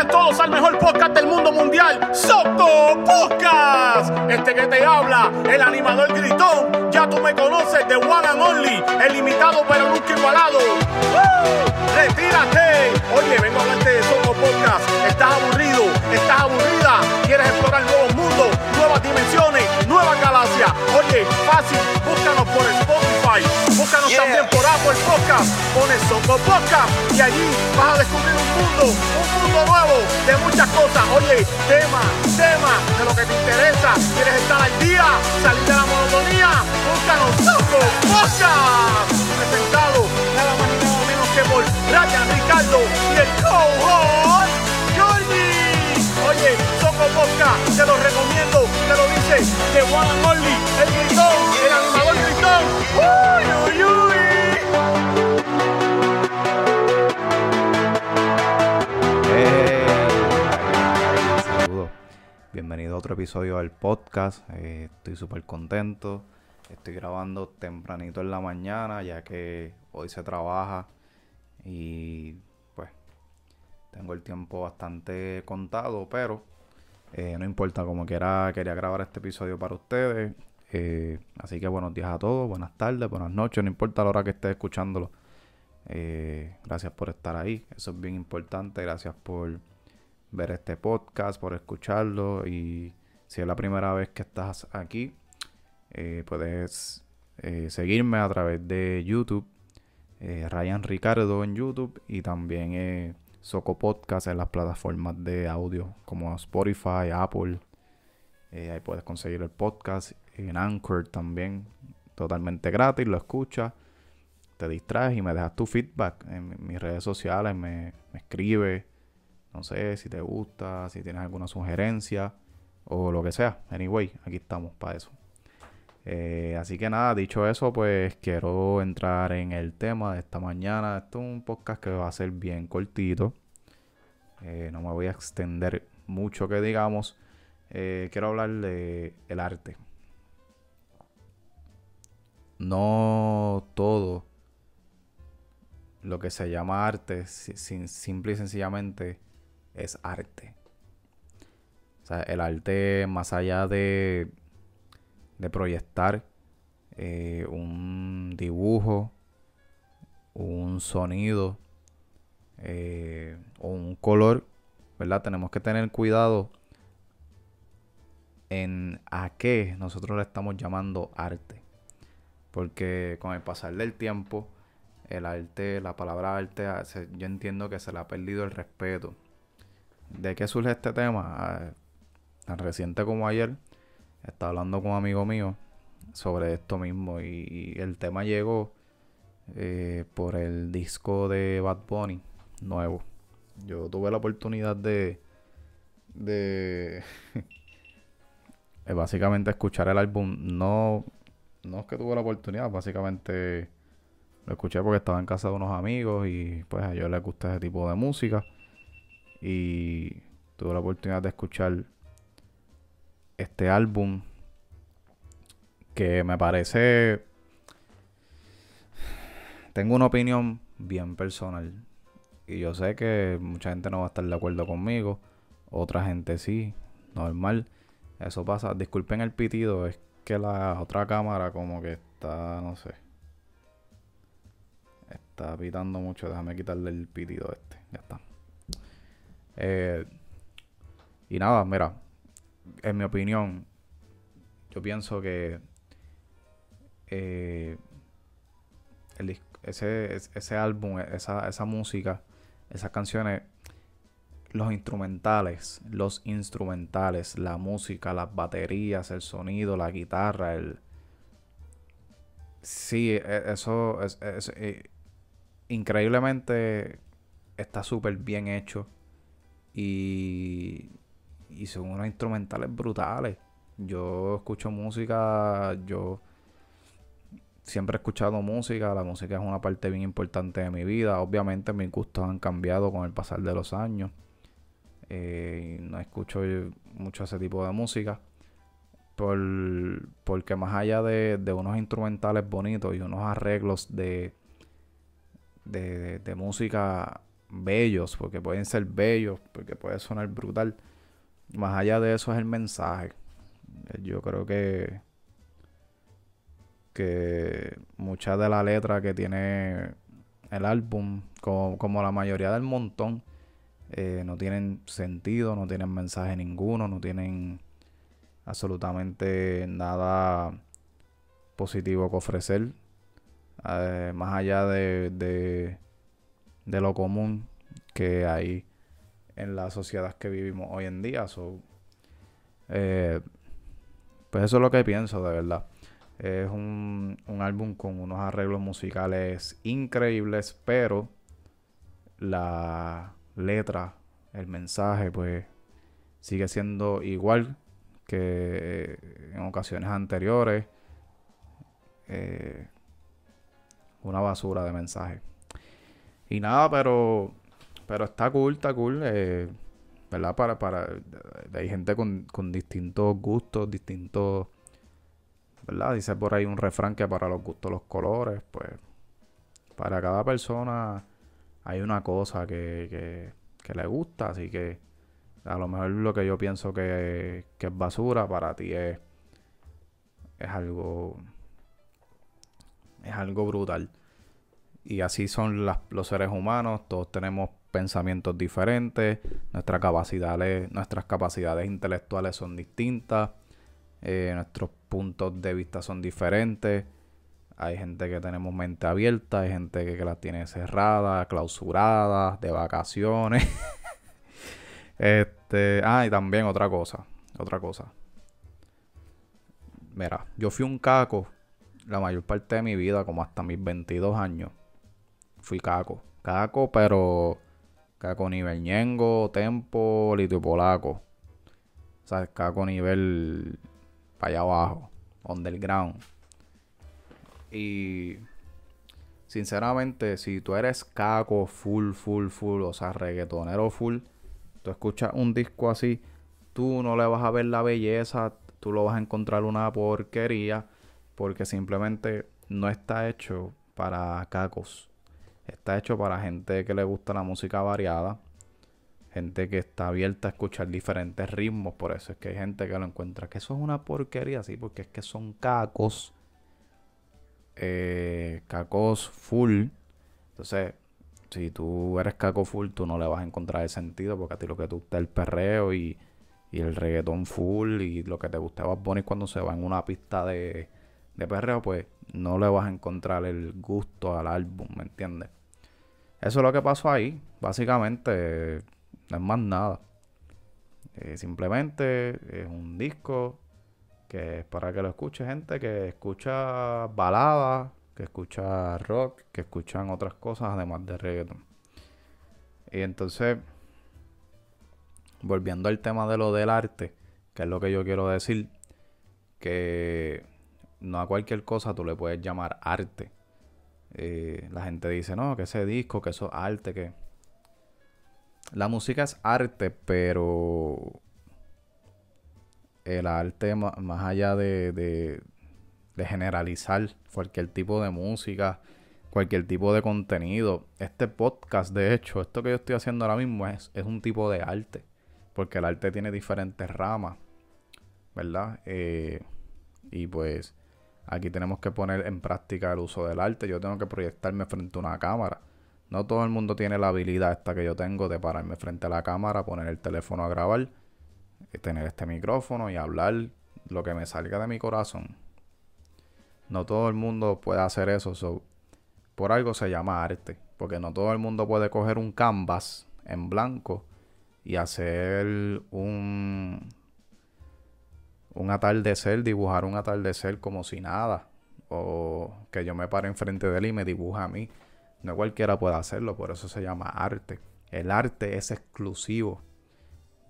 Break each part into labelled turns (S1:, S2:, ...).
S1: A todos al mejor podcast del mundo mundial, Soco Podcast. Este que te habla, el animador gritón, ya tú me conoces, de One and Only, el limitado pero nunca igualado. Apple Podcast, pones Soco Podcast y allí vas a descubrir un mundo, un mundo nuevo de muchas cosas. Oye, tema, tema de lo que te interesa. ¿Quieres estar al día? ¿Salir de la monotonía? Búscanos Soco Podcast. Presentado nada más y nada menos que por Ryan Ricardo y el co-host. Oye, Soco Podcast, te lo recomiendo, te lo dice de and Only, el gritón, el animador gritón. Uy, uy, uy.
S2: Bienvenido a otro episodio del podcast. Eh, estoy súper contento. Estoy grabando tempranito en la mañana ya que hoy se trabaja y pues tengo el tiempo bastante contado, pero eh, no importa, como quiera, quería grabar este episodio para ustedes. Eh, así que buenos días a todos, buenas tardes, buenas noches, no importa la hora que estés escuchándolo. Gracias por estar ahí, eso es bien importante. Gracias por ver este podcast, por escucharlo. Y si es la primera vez que estás aquí, eh, puedes eh, seguirme a través de YouTube, eh, Ryan Ricardo en YouTube y también eh, Soco Podcast en las plataformas de audio como Spotify, Apple. Ahí puedes conseguir el podcast en Anchor también, totalmente gratis, lo escuchas te distraes y me dejas tu feedback en mi- mis redes sociales, me, me escribes, no sé si te gusta, si tienes alguna sugerencia o lo que sea. Anyway, aquí estamos para eso. Eh, así que nada, dicho eso, pues quiero entrar en el tema de esta mañana. Esto es un podcast que va a ser bien cortito. Eh, no me voy a extender mucho que digamos. Eh, quiero hablar de el arte. No todo lo que se llama arte, si- sin- simple y sencillamente, es arte. O sea, el arte, más allá de, de proyectar eh, un dibujo, un sonido eh, o un color, ¿verdad? Tenemos que tener cuidado en a qué nosotros le estamos llamando arte. Porque con el pasar del tiempo, el arte, la palabra arte, yo entiendo que se le ha perdido el respeto. ¿De qué surge este tema? Ah, Tan reciente como ayer, estaba hablando con un amigo mío sobre esto mismo y, el tema llegó eh, por el disco de Bad Bunny nuevo. Yo tuve la oportunidad de, de eh, básicamente escuchar el álbum. No, no es que tuve la oportunidad, básicamente lo escuché porque estaba en casa de unos amigos y pues a ellos les gusta ese tipo de música. Y tuve la oportunidad de escuchar este álbum que me parece... Tengo una opinión bien personal. Y yo sé que mucha gente no va a estar de acuerdo conmigo. Otra gente sí. Normal. Eso pasa. Disculpen el pitido. Es que la otra cámara como que está... No sé. Está pitando mucho. Déjame quitarle el pitido este. Ya está. Eh, y nada, mira. En mi opinión, yo pienso que eh, ese, es- ese álbum, esa, esa música, esas canciones, los instrumentales, los instrumentales, la música, las baterías, el sonido, la guitarra, el... Sí, e- eso es, es- eh, increíblemente está súper bien hecho y, y son unos instrumentales brutales. Yo escucho música, yo siempre he escuchado música, la música es una parte bien importante de mi vida. Obviamente mis gustos han cambiado con el pasar de los años. Eh, no escucho mucho ese tipo de música. Por, porque más allá de, unos instrumentales bonitos y unos arreglos de, de, de, música bellos, porque pueden ser bellos, porque puede sonar brutal, más allá de eso es el mensaje. Yo creo que que mucha de la letra que tiene el álbum, como, la mayoría del montón, eh, no tienen sentido, no tienen mensaje ninguno, no tienen absolutamente nada positivo que ofrecer. Eh, más allá de, lo común que hay en la sociedad que vivimos hoy en día. Eh, pues eso es lo que pienso, de verdad. Es un, álbum con unos arreglos musicales increíbles, pero la letra, el mensaje, pues sigue siendo igual que en ocasiones anteriores. Eh, una basura de mensaje. Y nada, pero pero está cool, está cool. Eh, ¿Verdad? Para, para, hay gente con, con distintos gustos, distintos ¿verdad? Dice por ahí un refrán que para los gustos los colores, pues para cada persona hay una cosa que, que, le gusta, así que a lo mejor lo que yo pienso que, es basura para ti es, es algo es algo brutal. Y así son los seres humanos, todos tenemos pensamientos diferentes, nuestras capacidades, nuestras capacidades intelectuales son distintas, eh, nuestros puntos de vista son diferentes. Hay gente que tenemos mente abierta, hay gente que, las tiene cerradas, clausuradas, de vacaciones. este, ah, y también otra cosa, otra cosa. Mira, yo fui un caco la mayor parte de mi vida, como hasta mis 22 años. Fui caco. Caco, pero caco nivel ñengo, tempo, litio polaco. O sea, caco nivel para allá abajo, underground. Y sinceramente, si tú eres caco full, full, full, o sea, reggaetonero full, tú escuchas un disco así, tú no le vas a ver la belleza, tú lo vas a encontrar una porquería, porque simplemente no está hecho para cacos. Está hecho para gente que le gusta la música variada gente que está abierta a escuchar diferentes ritmos. Por eso es que hay gente que lo encuentra que eso es una porquería, sí, porque es que son cacos. Eh, cacos full. Entonces, si tú eres caco full, tú no le vas a encontrar el sentido, porque a ti lo que te gusta es el perreo y, y el reggaetón full y lo que te gusta es Bunny cuando se va en una pista de, de perreo, pues no le vas a encontrar el gusto al álbum, ¿me entiendes? Eso es lo que pasó ahí. Básicamente, no es más nada. Eh, simplemente es un disco que es para que lo escuche gente que escucha baladas, que escucha rock, que escuchan otras cosas además de reggaeton. Y entonces, volviendo al tema de lo del arte, que es lo que yo quiero decir, que no a cualquier cosa tú le puedes llamar arte. Eh, la gente dice, no, que ese disco, que eso es arte, que la música es arte, pero el arte más allá de, de, generalizar cualquier tipo de música, cualquier tipo de contenido. Este podcast, de hecho, esto que yo estoy haciendo ahora mismo es, es un tipo de arte, porque el arte tiene diferentes ramas, ¿verdad? Eh, y pues aquí tenemos que poner en práctica el uso del arte. Yo tengo que proyectarme frente a una cámara. No todo el mundo tiene la habilidad esta que yo tengo de pararme frente a la cámara, poner el teléfono a grabar, y tener este micrófono y hablar lo que me salga de mi corazón. No todo el mundo puede hacer eso. por algo se llama arte. Porque no todo el mundo puede coger un canvas en blanco y hacer un, un atardecer, dibujar un atardecer como si nada. O que yo me pare enfrente de él y me dibuja a mí. No cualquiera puede hacerlo, por eso se llama arte. El arte es exclusivo.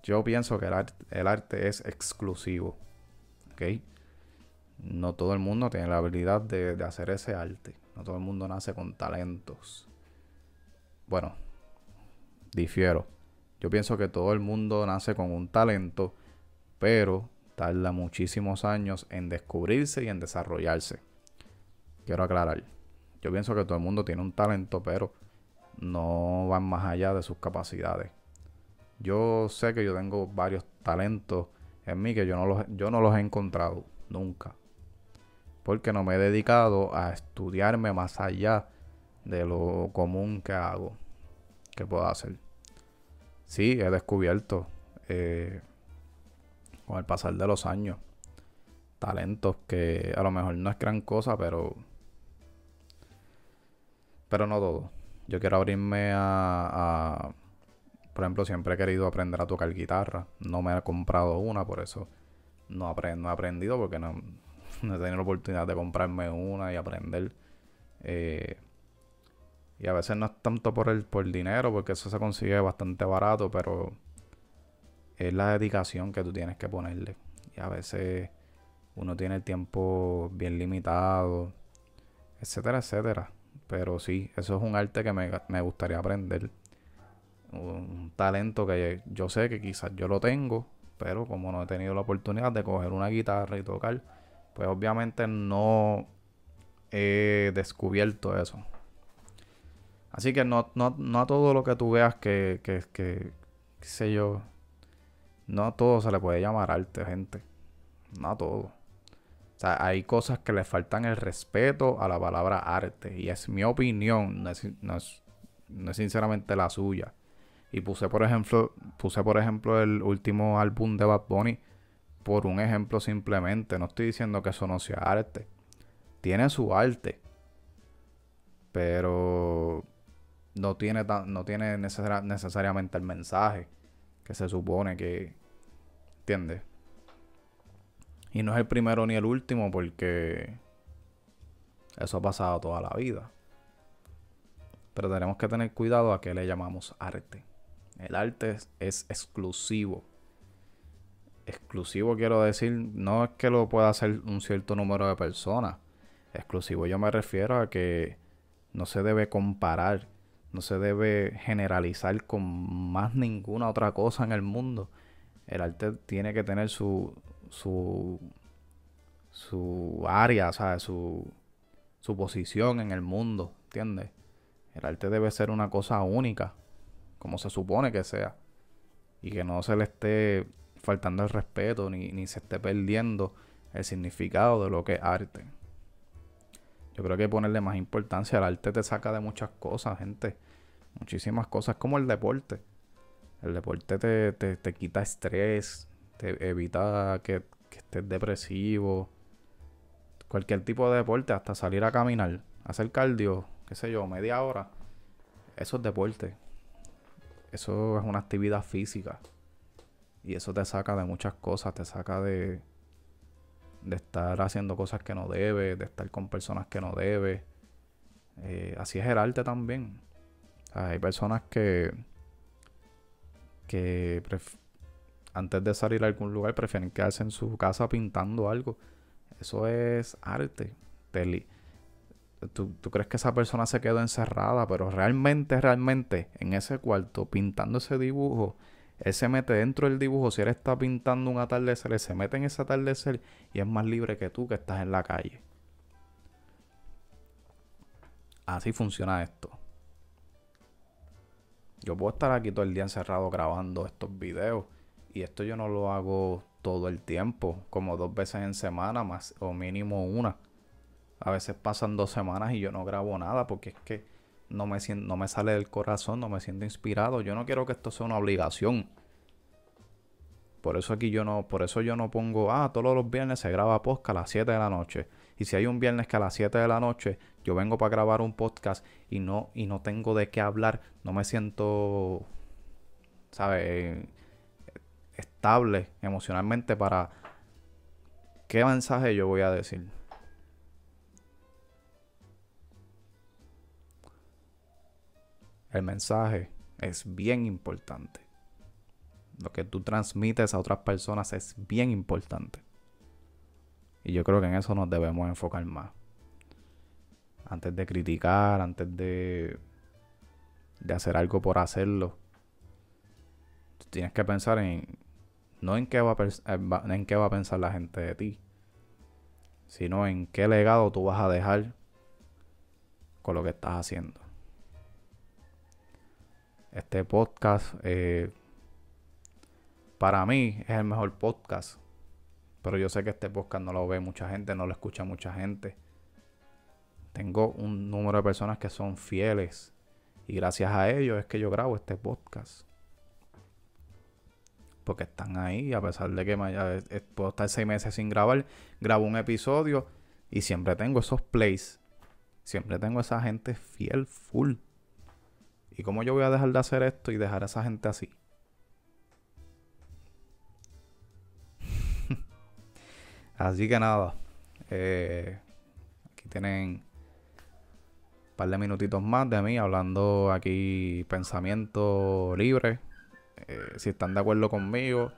S2: Yo pienso que el arte, es exclusivo. ¿Ok? no todo el mundo tiene la habilidad de, de hacer ese arte. No todo el mundo nace con talentos. Bueno, difiero. Yo pienso que todo el mundo nace con un talento, pero tarda muchísimos años en descubrirse y en desarrollarse. Quiero aclarar. Yo pienso que todo el mundo tiene un talento, pero no van más allá de sus capacidades. Yo sé que yo tengo varios talentos en mí que yo no los, yo no los he encontrado nunca. Porque no me he dedicado a estudiarme más allá de lo común que hago, que puedo hacer. Sí, he descubierto eh, con el pasar de los años talentos que a lo mejor no es gran cosa, pero pero no todo. Yo quiero abrirme a, por ejemplo, siempre he querido aprender a tocar guitarra. No me he comprado una, por eso no, no he aprendido porque no, no, he tenido la oportunidad de comprarme una y aprender. Eh, y a veces no es tanto por el, por dinero, porque eso se consigue bastante barato, pero es la dedicación que tú tienes que ponerle. Y a veces uno tiene el tiempo bien limitado, etcétera, etcétera. Pero sí, eso es un arte que me, gustaría aprender. Un talento que yo sé que quizás yo lo tengo, pero como no he tenido la oportunidad de coger una guitarra y tocar, pues obviamente no he descubierto eso. Así que no, no, no a todo lo que tú veas que, que, que, qué sé yo, no a todo se le puede llamar arte, gente. No a todo. O sea, hay cosas que le faltan el respeto a la palabra arte. Y es mi opinión, no es, no es, sinceramente la suya. Y puse por ejemplo, puse por ejemplo el último álbum de Bad Bunny por un ejemplo simplemente. No estoy diciendo que eso no sea arte. Tiene su arte. Pero no tiene, no tiene necesariamente el mensaje que se supone que... ¿Entiendes? Y no es el primero ni el último porque eso ha pasado toda la vida. Pero tenemos que tener cuidado a qué le llamamos arte. El arte es, exclusivo. Exclusivo quiero decir, no es que lo pueda hacer un cierto número de personas. Exclusivo yo me refiero a que no se debe comparar, no se debe generalizar con más ninguna otra cosa en el mundo. El arte tiene que tener su, su, su área, ¿sabes? Su, su posición en el mundo, ¿entiendes? El arte debe ser una cosa única, como se supone que sea. Y que no se le esté faltando el respeto ni, ni se esté perdiendo el significado de lo que es arte. Yo creo que que ponerle más importancia. El arte te saca de muchas cosas, gente. Muchísimas cosas, como el deporte. El deporte te, te, te quita estrés, te evita que, estés depresivo. Cualquier tipo de deporte, hasta salir a caminar, hacer cardio, qué sé yo, media hora. Eso es deporte. Eso es una actividad física. Y eso te saca de muchas cosas, te saca de, de estar haciendo cosas que no debes, de estar con personas que no debes. Eh, así es el arte también. hay personas que, que antes de salir a algún lugar prefieren quedarse en su casa pintando algo. Eso es arte. ¿Tú, ¿Tú, crees que esa persona se quedó encerrada, pero realmente, realmente, en ese cuarto, pintando ese dibujo, él se mete dentro del dibujo. Si él está pintando un atardecer, él se mete en ese atardecer y es más libre que tú que estás en la calle. Así funciona esto. Yo puedo estar aquí todo el día encerrado grabando estos videos y esto yo no lo hago todo el tiempo, como dos veces en semana, más o mínimo una. A veces pasan dos semanas y yo no grabo nada porque es que no me, no me sale del corazón, no me siento inspirado. Yo no quiero que esto sea una obligación. Por eso aquí yo no, por eso yo no pongo, ah, todos los viernes se graba podcast a las 7 de la noche. Y si hay un viernes que a las 7 de la noche yo vengo para grabar un podcast y no, y no tengo de qué hablar, no me siento, ¿sabes? estable emocionalmente para qué mensaje yo voy a decir. El mensaje es bien importante. Lo que tú transmites a otras personas es bien importante. Y yo creo que en eso nos debemos enfocar más. Antes de criticar, antes de, de hacer algo por hacerlo, tienes que pensar en no en qué va, a en qué va a pensar la gente de ti, sino en qué legado tú vas a dejar con lo que estás haciendo. Este podcast, eh, para mí, es el mejor podcast. Pero yo sé que este podcast no lo ve mucha gente, no lo escucha mucha gente. Tengo un número de personas que son fieles. Y gracias a ellos es que yo grabo este podcast. Porque están ahí, a pesar de que me puedo estar seis meses sin grabar, grabo un episodio y siempre tengo esos plays. Siempre tengo esa gente fiel, full. ¿Y cómo yo voy a dejar de hacer esto y dejar a esa gente así? así que nada. Eh, aquí tienen un par de minutitos más de mí hablando aquí pensamiento libre. Eh, si están de acuerdo conmigo,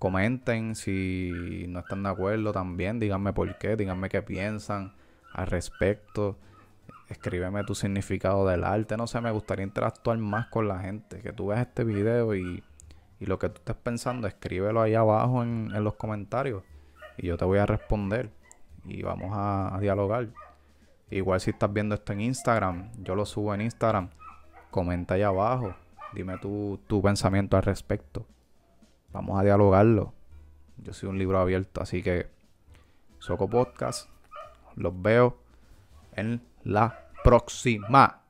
S2: comenten. Si no están de acuerdo también, díganme por qué, díganme qué piensan al respecto escríbeme tu significado del arte. No sé, me gustaría interactuar más con la gente. Que tú veas este video y, y lo que tú estés pensando, escríbelo ahí abajo en, en, los comentarios. Y yo te voy a responder. Y vamos a, dialogar. Igual si estás viendo esto en Instagram, yo lo subo en Instagram. Comenta ahí abajo. Dime tu, tu pensamiento al respecto. Vamos a dialogarlo. Yo soy un libro abierto, así que Soco Podcast. Los veo en la próxima.